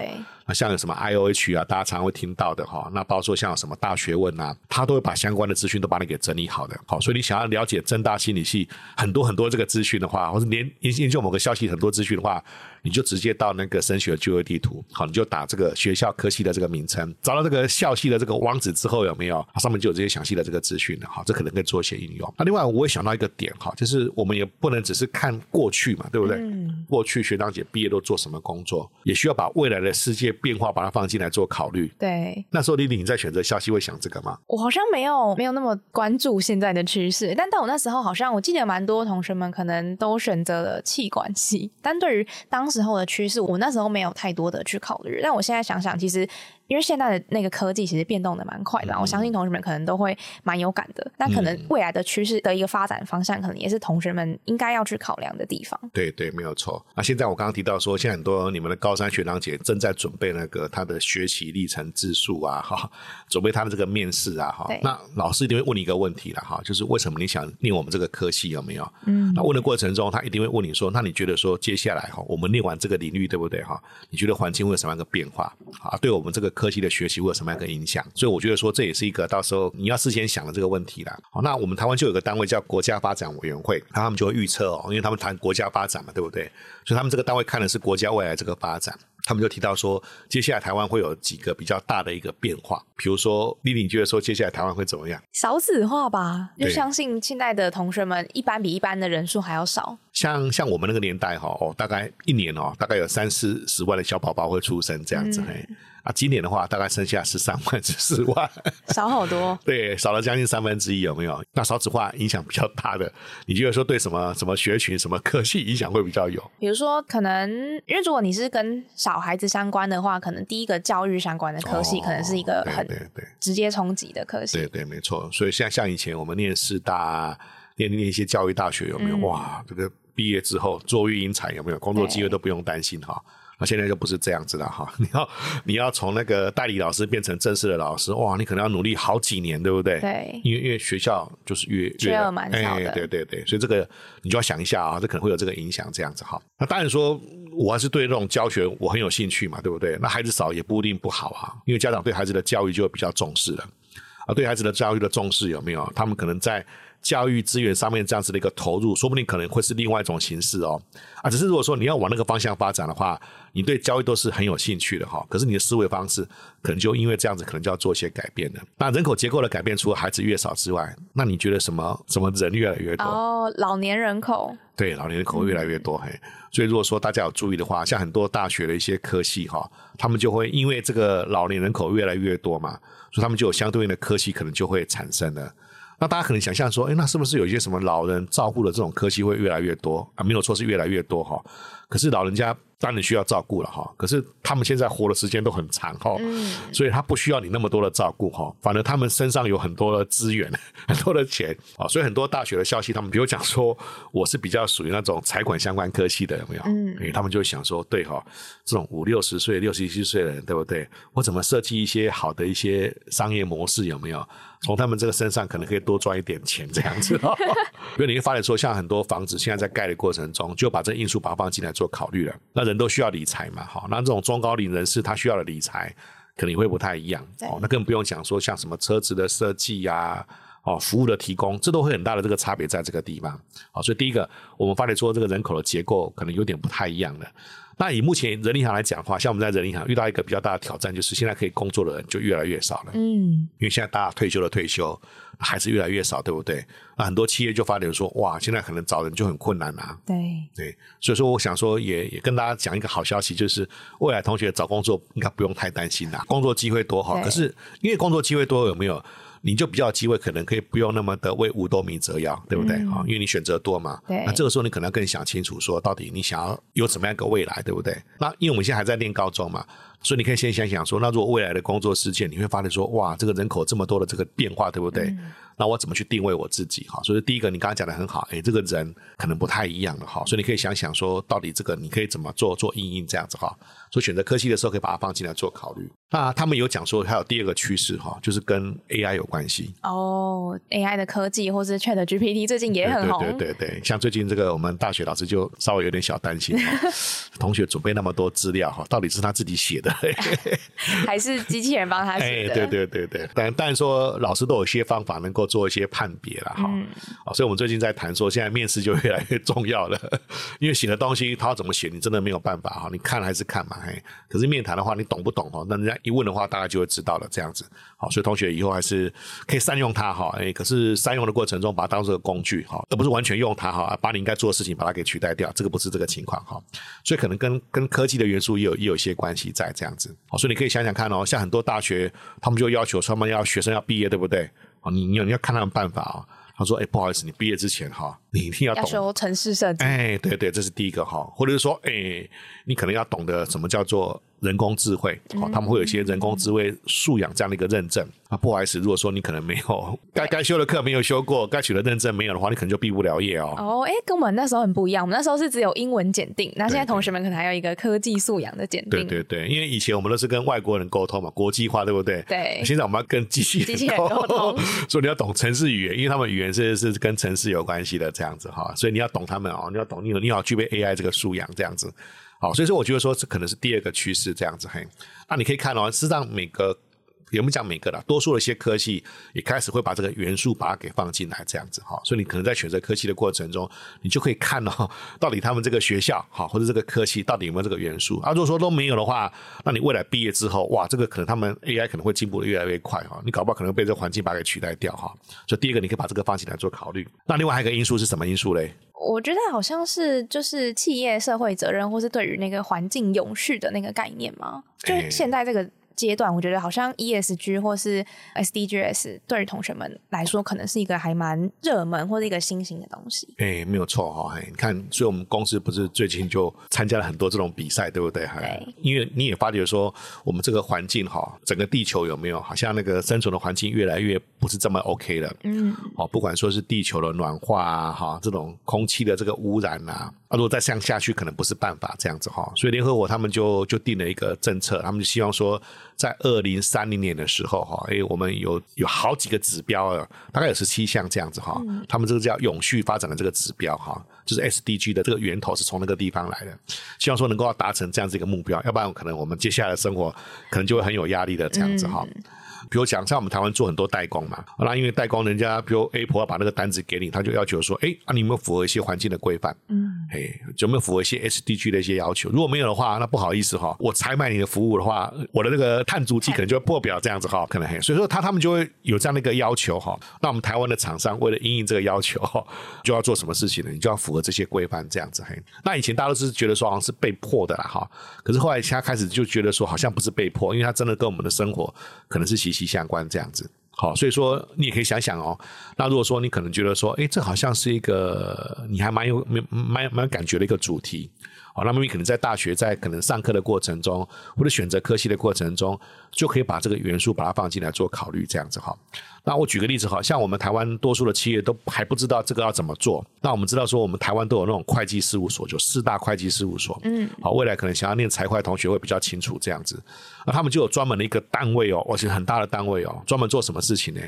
像有什么 I O H 啊，大家常会听到的哈。那包括说像有什么大学问啊，他都会把相关的资讯都帮你给整理好的。好，所以你想要了解正大心理系很多很多这个资讯的话，或者连研研究某个消息很多资讯的话。你就直接到那个升学就业地图，好，你就打这个学校科系的这个名称，找到这个校系的这个网址之后，有没有？它上面就有这些详细的这个资讯了，好，这可能可以做一些应用。那另外，我也想到一个点，哈，就是我们也不能只是看过去嘛，对不对？嗯。过去学长姐毕业都做什么工作，也需要把未来的世界变化把它放进来做考虑。对。那时候丽丽你在选择校系会想这个吗？我好像没有没有那么关注现在的趋势，但但我那时候好像我记得蛮多同学们可能都选择了气管系，但对于当时候的趋势。我那时候没有太多的去考虑，但我现在想想，其实。因为现在的那个科技其实变动的蛮快的，我相信同学们可能都会蛮有感的。那可能未来的趋势的一个发展方向，可能也是同学们应该要去考量的地方。对对，没有错。那现在我刚刚提到说，现在很多你们的高三学长姐正在准备那个他的学习历程自述啊，哈，准备他的这个面试啊，哈。那老师一定会问你一个问题了，哈，就是为什么你想念我们这个科系有没有？嗯。那问的过程中，他一定会问你说，那你觉得说接下来哈，我们念完这个领域对不对哈？你觉得环境会有什么样的变化啊？对我们这个科技的学习会有什么样的影响？所以我觉得说这也是一个到时候你要事先想的这个问题啦。好，那我们台湾就有个单位叫国家发展委员会，那他们就会预测哦，因为他们谈国家发展嘛，对不对？所以他们这个单位看的是国家未来这个发展。他们就提到说，接下来台湾会有几个比较大的一个变化，比如说丽丽觉得说，接下来台湾会怎么样？少子化吧，就相信现在的同学们一般比一般的人数还要少。像像我们那个年代哈，哦，大概一年哦，大概有三四十万的小宝宝会出生这样子嘿。啊，今年的话大概剩下十三万至四万，少好多。对，少了将近三分之一，有没有？那少子化影响比较大的，你觉得说对什么什么学群、什么科系影响会比较有？比如说，可能因为如果你是跟小孩子相关的话，可能第一个教育相关的科系，可能是一个很对对直接冲击的科系。对对，没错。所以像像以前我们念师大、念念一些教育大学，有没有？哇，这个毕业之后做育婴产有没有工作机会都不用担心哈。那现在就不是这样子了哈，你要你要从那个代理老师变成正式的老师，哇，你可能要努力好几年，对不对？对，因为因为学校就是越越蛮少的，对对对，所以这个你就要想一下啊，这可能会有这个影响，这样子哈。那当然说，我还是对这种教学我很有兴趣嘛，对不对？那孩子少也不一定不好啊，因为家长对孩子的教育就会比较重视了啊，对孩子的教育的重视有没有？他们可能在。教育资源上面这样子的一个投入，说不定可能会是另外一种形式哦。啊，只是如果说你要往那个方向发展的话，你对教育都是很有兴趣的哈。可是你的思维方式可能就因为这样子，可能就要做一些改变的。那人口结构的改变，除了孩子越少之外，那你觉得什么什么人越来越多？哦，老年人口。对，老年人口越来越多嘿。所以如果说大家有注意的话，像很多大学的一些科系哈，他们就会因为这个老年人口越来越多嘛，所以他们就有相对应的科系可能就会产生了。那大家可能想象说，哎，那是不是有一些什么老人照顾的这种科技会越来越多啊？没有错，是越来越多哈。可是老人家当然需要照顾了哈。可是他们现在活的时间都很长哈，所以他不需要你那么多的照顾哈。反而他们身上有很多的资源，很多的钱啊。所以很多大学的消息，他们比如讲说，我是比较属于那种财管相关科系的，有没有？嗯，他们就会想说，对哈，这种五六十岁、六十七岁的人，对不对？我怎么设计一些好的一些商业模式，有没有？从他们这个身上可能可以多赚一点钱，这样子。因为你会发现说，像很多房子现在在盖的过程中，就把这因素把它放进来做考虑了。那人都需要理财嘛，好，那这种中高龄人士他需要的理财，可能会不太一样。哦，那更不用讲说像什么车子的设计呀、哦，服务的提供，这都会很大的这个差别在这个地方。好、所以第一个，我们发觉说这个人口的结构可能有点不太一样的。那以目前人力银行来讲的话，像我们在人力银行遇到一个比较大的挑战，就是现在可以工作的人就越来越少了。嗯，因为现在大家退休的退休，还是越来越少，对不对？那很多企业就发觉说，哇，现在可能找人就很困难啊。对，对，所以说我想说也，也跟大家讲一个好消息，就是未来同学找工作应该不用太担心啦，工作机会多好。可是因为工作机会多，有没有你就比较有机会，可能可以不用那么的为五斗米折腰，对不对啊、因为你选择多嘛。对那这个时候你可能要更想清楚，说到底你想要有怎么样一个未来，对不对？那因为我们现在还在念高中嘛。所以你可以先想想说，那如果未来的工作世界，你会发现说，哇，这个人口这么多的这个变化，对不对？那我怎么去定位我自己？哈，所以第一个你刚刚讲的很好，哎，这个人可能不太一样了哈，所以你可以想想说，到底这个你可以怎么做做应应这样子哈。所以选择科系的时候，可以把它放进来做考虑。那他们有讲说，还有第二个趋势哈，就是跟 AI 有关系。哦，AI 的科技或是 Chat GPT 最近也很红，对对对对，像最近这个我们大学老师就稍微有点小担心，同学准备那么多资料哈，到底是他自己写的？还是机器人帮他哎，写的？对对对对，但但说老师都有一些方法能够做一些判别了哈。嗯哦，所以我们最近在谈说，现在面试就越来越重要了，因为写的东西他要怎么写，你真的没有办法哈。你看还是看嘛，嘿。可是面谈的话，你懂不懂哦？那人家一问的话，大概就会知道了这样子。好，所以同学以后还是可以善用它哈。哎，可是善用的过程中，把它当做个工具哈，而不是完全用它哈，把你应该做的事情把它给取代掉，这个不是这个情况哈。所以可能跟跟科技的元素也有也有一些关系在这样子。好，所以你可以想想看哦，像很多大学他们就要求他们要学生要毕业，对不对？哦，你你有你要看他们办法哦。他说：“哎、不好意思，你毕业之前哈，你一定要懂要修城市设计，哎，对对，这是第一个哈，或者是说，哎，你可能要懂得什么叫做人工智慧，哦，他们会有一些人工智慧素养这样的一个认证啊。不好意思，如果说你可能没有该该修的课没有修过，该取的认证没有的话，你可能就毕不了业哦。哦，哎，跟我们那时候很不一样。我们那时候是只有英文检定，那现在同学们可能还有一个科技素养的检定。对对对，因为以前我们都是跟外国人沟通嘛，国际化，对不对？对现在我们要跟机器机器人沟通 所以你要懂城市语言，因为他们语言是是跟城市有关系的，这样子哈。所以你要懂他们哦，你要懂，你有你要具备 AI 这个素养，这样子。好，所以说我觉得说这可能是第二个趋势，这样子嘿。那你可以看哦，事实上每个。也不讲每个了，多数的一些科系也开始会把这个元素把它给放进来，这样子哈，所以你可能在选择科系的过程中，你就可以看到到底他们这个学校哈或者这个科系到底有没有这个元素啊。如果说都没有的话，那你未来毕业之后，哇，这个可能他们 AI 可能会进步的越来越快哈，你搞不好可能被这个环境把它给取代掉哈。所以第一个你可以把这个放进来做考虑。那另外还有一个因素是什么因素嘞？我觉得好像是就是企业社会责任，或是对于那个环境永续的那个概念嘛。就现在这个阶段，我觉得好像 ESG 或是 SDGs 对于同学们来说，可能是一个还蛮热门或者一个新型的东西。哎，没有错哈，哎，你看，所以我们公司不是最近就参加了很多这种比赛，对不对？哈对，因为你也发觉说，我们这个环境哈，整个地球有没有好像那个生存的环境越来越不是这么 OK 了。嗯，哦，不管说是地球的暖化啊，哈，这种空气的这个污染啊，啊，如果再这样下去，可能不是办法这样子哈。所以联合国他们就就定了一个政策，他们就希望说，在二零三零年的时候哈，哎，我们有有好几个指标啊，大概有十七项这样子哈。他们这个叫永续发展的这个指标哈，就是 SDG 的这个源头是从那个地方来的，希望说能够达成这样子一个目标，要不然可能我们接下来的生活可能就会很有压力的这样子哈。比如讲，像我们台湾做很多代工嘛，那因为代工人家，比如 Apple 要把那个单子给你，他就要求说，哎，啊，你有没有符合一些环境的规范？嗯，哎，有没有符合一些 SDG 的一些要求？如果没有的话，那不好意思哈，我采买你的服务的话，我的那个碳足迹可能就会破表这样子哈，可能嘿，所以说他他们就会有这样的一个要求哈。那我们台湾的厂商为了应应这个要求，就要做什么事情呢？你就要符合这些规范这样子嘿。那以前大家都是觉得说好像是被迫的啦哈，可是后来他开始就觉得说好像不是被迫，因为他真的跟我们的生活可能是息息息相关这样子。好，所以说你也可以想想哦。那如果说你可能觉得说，哎，这好像是一个你还蛮有蛮蛮蛮有感觉的一个主题。好，那么你可能在大学在可能上课的过程中，或者选择科系的过程中，就可以把这个元素把它放进来做考虑，这样子哈。那我举个例子哈，像我们台湾多数的企业都还不知道这个要怎么做。那我们知道说，我们台湾都有那种会计事务所，就四大会计事务所。嗯，好，未来可能想要念财会的同学会比较清楚这样子。那他们就有专门的一个单位哦，而且很大的单位哦，专门做什么事情呢？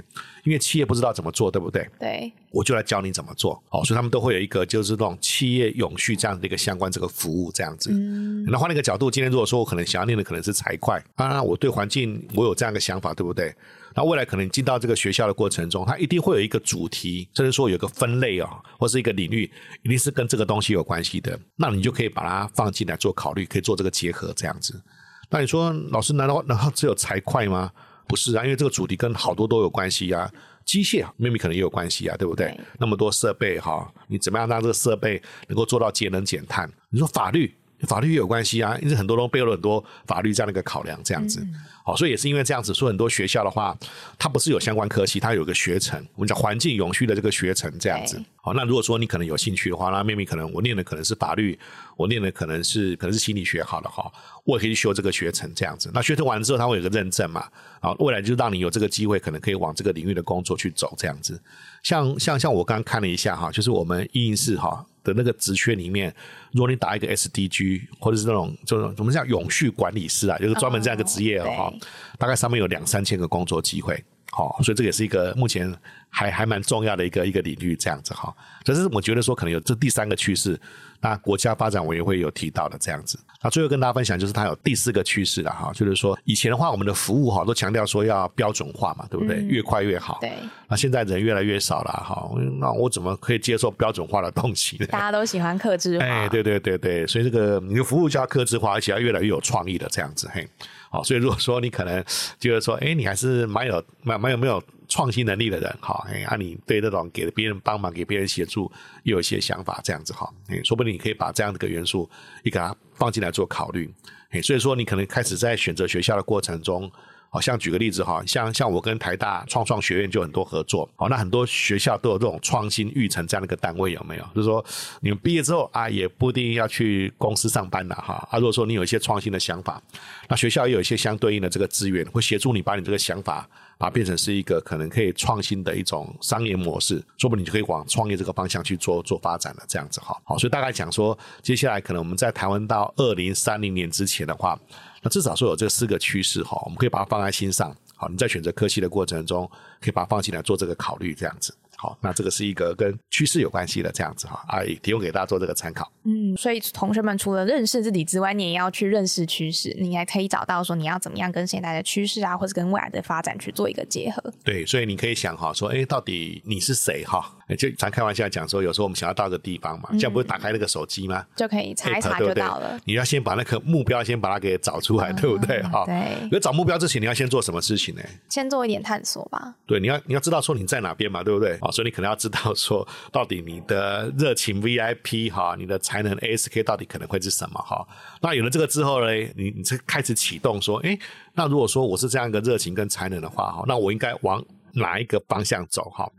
因为企业不知道怎么做，对不对？对，我就来教你怎么做。好，所以他们都会有一个就是那种企业永续这样的一个相关这个服务这样子。嗯，那换了一个角度，今天如果说我可能想要念的可能是财会啊，我对环境我有这样的想法，对不对？那未来可能进到这个学校的过程中，它一定会有一个主题，甚至说有一个分类啊、或是一个领域，一定是跟这个东西有关系的。那你就可以把它放进来做考虑，可以做这个结合这样子。那你说，老师难道难道只有财会吗？不是啊，因为这个主题跟好多都有关系啊。机械 maybe 可能也有关系啊，对不对？对那么多设备哈，你怎么样让这个设备能够做到节能减碳？你说法律，法律也有关系啊，因为很多都背后有很多法律这样的一个考量，这样子。好，所以也是因为这样子，说很多学校的话，它不是有相关科系，它有个学程，我们讲环境永续的这个学程这样子对。好，那如果说你可能有兴趣的话，那妹妹可能我念的可能是法律，我念的可能是可能是心理学好了哈，我也可以去修这个学程这样子。那学程完了之后，它会有个认证嘛，啊，未来就让你有这个机会，可能可以往这个领域的工作去走这样子。像像像我刚刚看了一下哈，就是我们一零四哈的那个职缺里面，如果你打一个 SDG 或者是那种就是我们叫永续管理师啊，就是专门这样一个职业哦大概上面有两三千个工作机会。好、所以这也是一个目前还还蛮重要的一个一个领域，这样子哈。只是我觉得说可能有这第三个趋势，那国家发展委员会有提到的这样子。那最后跟大家分享就是它有第四个趋势了哈，就是说以前的话我们的服务哈都强调说要标准化嘛，对不对？嗯越快越好。对，那现在人越来越少了哈，那我怎么可以接受标准化的东西呢？大家都喜欢克制化，哎，对对对对，所以这个你的服务就要克制化，而且要越来越有创意的这样子，嘿，好，所以如果说你可能就是说，哎，你还是蛮有蛮蛮有没有创新能力的人，哈，哎，啊，你对这种给别人帮忙、给别人协助，又有一些想法，这样子哈，哎，说不定你可以把这样的一个元素，你给它放进来做考虑，哎，所以说你可能开始在选择学校的过程中。好像举个例子哈，像像我跟台大创创学院就很多合作，好，那很多学校都有这种创新育成这样的一个单位，有没有？就是说你们毕业之后啊，也不一定要去公司上班了哈。啊，如果说你有一些创新的想法，那学校也有一些相对应的这个资源，会协助你把你这个想法把它变成是一个可能可以创新的一种商业模式，说不定你就可以往创业这个方向去做做发展了，这样子哈。好，所以大概讲说，接下来可能我们在台湾到二零三零年之前的话，那至少说有这四个趋势哈，我们可以把它放在心上。好，你在选择科系的过程中，可以把它放进来做这个考虑，这样子。好，那这个是一个跟趋势有关系的这样子哈，啊，也提供给大家做这个参考。嗯，所以同学们除了认识自己之外，你也要去认识趋势，你还可以找到说你要怎么样跟现在的趋势啊，或者跟未来的发展去做一个结合。对，所以你可以想哈，说，哎，到底你是谁哈？哎就常开玩笑讲说，有时候我们想要到个地方嘛，这样不是打开那个手机吗？就可以查就到了。你要先把那个目标先把它给找出来，对不对？哈，对可找目标之前，你要先做什么事情呢？先做一点探索吧。对，你要你要知道说你在哪边嘛，对不对？啊，所以你可能要知道说，到底你的热情 VIP 哈，你的才能 ASK 到底可能会是什么哈？那有了这个之后呢，你你才开始启动说，哎，那如果说我是这样一个热情跟才能的话哈，那我应该往哪一个方向走哈？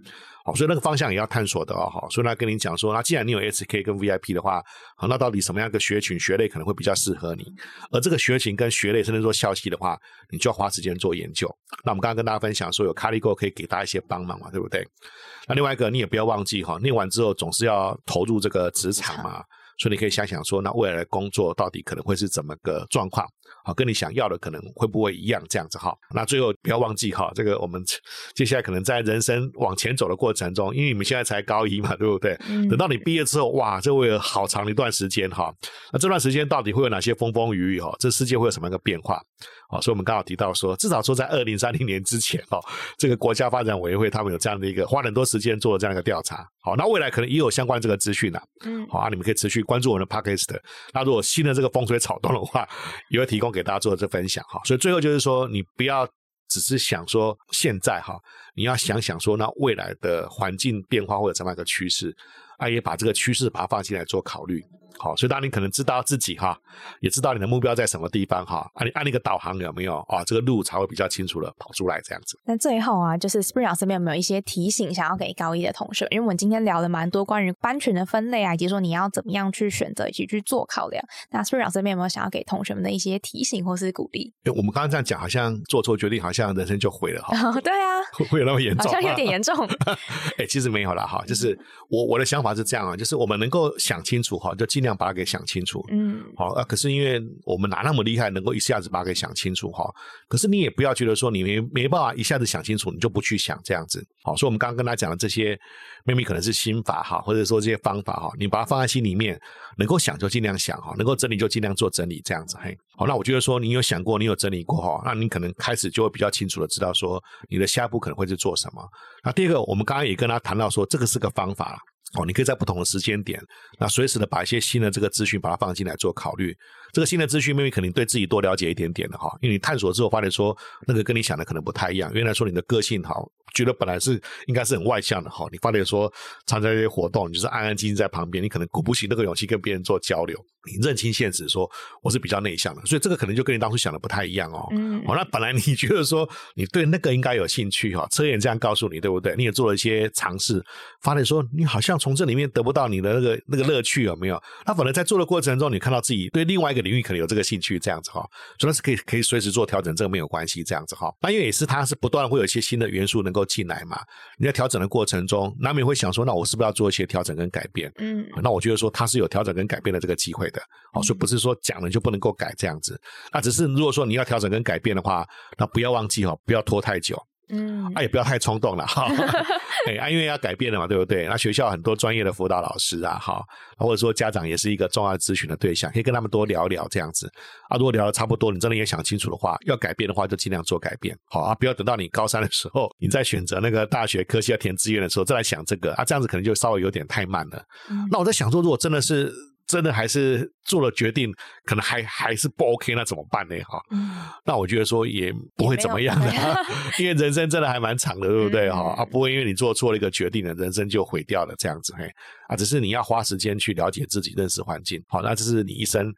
好，所以那个方向也要探索的哦，好。所以他跟你讲说，那既然你有 SK 跟 VIP 的话，好，那到底什么样一个学群学类可能会比较适合你？而这个学群跟学类，甚至说校系的话，你就要花时间做研究。那我们刚刚跟大家分享说，有 Caligo 可以给大家一些帮忙嘛，对不对？那另外一个，你也不要忘记哈，念完之后总是要投入这个职场嘛，所以你可以想想说，那未来的工作到底可能会是怎么个状况？好，跟你想要的可能会不会一样？这样子哈。那最后不要忘记哈，这个我们接下来可能在人生往前走的过程中，因为你们现在才高一嘛，对不对？嗯等到你毕业之后，哇，这会有好长的一段时间哈。那这段时间到底会有哪些风风雨雨哈？这世界会有什么样的变化？好，所以我们刚好提到说，至少说在二零三零年之前哈，这个国家发展委员会他们有这样的一个花很多时间做了这样一个调查。好，那未来可能也有相关这个资讯啊。嗯，好啊，你们可以持续关注我们的 podcast。那如果新的这个风吹草动的话，也会提提供给大家做这分享哈。所以最后就是说，你不要只是想说现在哈，你要想想说那未来的环境变化或者怎么样一个趋势，啊，也把这个趋势把它放进来做考虑。好，所以当你可能知道自己哈，也知道你的目标在什么地方哈，啊，你按那个导航有没有啊？这个路才会比较清楚的跑出来这样子。那最后啊，就是 Spring 老师这边有没有一些提醒想要给高一的同学？因为我们今天聊了蛮多关于班群的分类啊，以及说你要怎么样去选择以及去做考量。那 Spring 老师这边有没有想要给同学们的一些提醒或是鼓励？诶我们刚刚这样讲，好像做错决定，好像人生就毁了哈，对啊，会会有那么严重？好像有点严重。哎、其实没有啦哈，就是我我的想法是这样啊，就是我们能够想清楚哈，就尽量量把它给想清楚。嗯，好啊，可是因为我们哪那么厉害，能够一下子把它给想清楚哈？可是你也不要觉得说你没没办法一下子想清楚，你就不去想这样子。好，所以我们刚刚跟他讲的这些，maybe 可能是心法哈，或者说这些方法哈，你把它放在心里面，能够想就尽量想哈，能够整理就尽量做整理这样子嘿。好，那我觉得说你有想过，你有整理过哈，那你可能开始就会比较清楚的知道说你的下一步可能会是做什么。那第二个，我们刚刚也跟他谈到说，这个是个方法哦，你可以在不同的时间点，那随时的把一些新的这个资讯把它放进来做考虑。这个新的资讯，maybe 可能对自己多了解一点点的哈，因为你探索之后发现说，那个跟你想的可能不太一样。原来说你的个性好，觉得本来是应该是很外向的哈，你发现说参加一些活动，你就是安安静静在旁边，你可能鼓不起那个勇气跟别人做交流。你认清现实，说我是比较内向的，所以这个可能就跟你当初想的不太一样哦。嗯，哦，那本来你觉得说你对那个应该有兴趣哈，车眼这样告诉你，对不对？你也做了一些尝试，发现说你好像从这里面得不到你的那个那个乐趣，有没有？那反正在做的过程中，你看到自己对另外一个领域可能有这个兴趣，这样子哈，所以是可以可以随时做调整，这个没有关系，这样子哈。那因为也是它是不断会有一些新的元素能够进来嘛，你在调整的过程中，难免会想说，那我是不是要做一些调整跟改变？嗯，那我觉得说它是有调整跟改变的这个机会的。哦，所以不是说讲了就不能够改这样子，那只是如果说你要调整跟改变的话，那不要忘记哦，不要拖太久，嗯，啊也不要太冲动了哈，哎啊因为要改变了嘛，对不对？那学校很多专业的辅导老师啊，哈，或者说家长也是一个重要咨询的对象，可以跟他们多聊聊这样子啊。如果聊的差不多，你真的也想清楚的话，要改变的话就尽量做改变，好啊，不要等到你高三的时候，你在选择那个大学科系要填志愿的时候再来想这个啊，这样子可能就稍微有点太慢了。那我在想说，如果真的是。真的还是做了决定，可能还还是不 OK，那怎么办呢？哈，那我觉得说也不会怎么样的，因为人生真的还蛮长的，对不对？哈啊，不会因为你做错了一个决定，的人生就毁掉了这样子嘿啊，只是你要花时间去了解自己、认识环境。好，那这是你一生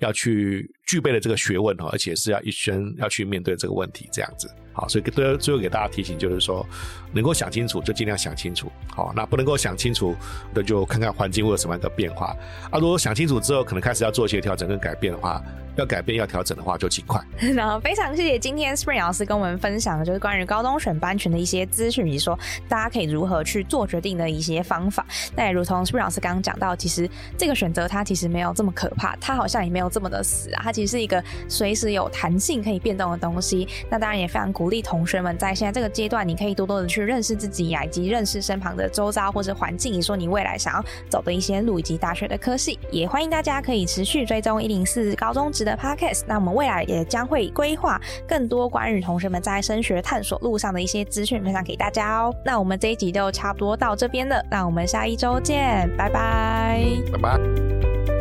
要去具备的这个学问哈，而且是要一生要去面对这个问题这样子。好，所以最最后给大家提醒就是说，能够想清楚就尽量想清楚。好，那不能够想清楚那就看看环境会有什么样的变化。啊，如果想清楚之后，可能开始要做一些调整跟改变的话。要改变、要调整的话，就尽快。那非常谢谢今天 Spring 老师跟我们分享的，就是关于高中选班群的一些资讯，以及说大家可以如何去做决定的一些方法。那也如同 Spring 老师刚刚讲到，其实这个选择它其实没有这么可怕，它好像也没有这么的死啊，它其实是一个随时有弹性可以变动的东西。那当然也非常鼓励同学们在现在这个阶段，你可以多多的去认识自己呀，以及认识身旁的周遭或者环境，以说你未来想要走的一些路，以及大学的科系。也欢迎大家可以持续追踪一零四高中职的 Podcast。那我们未来也将会规划更多关于同学们在升学探索路上的一些资讯分享给大家哦。那我们这一集就差不多到这边了，那我们下一周见，拜拜，拜拜。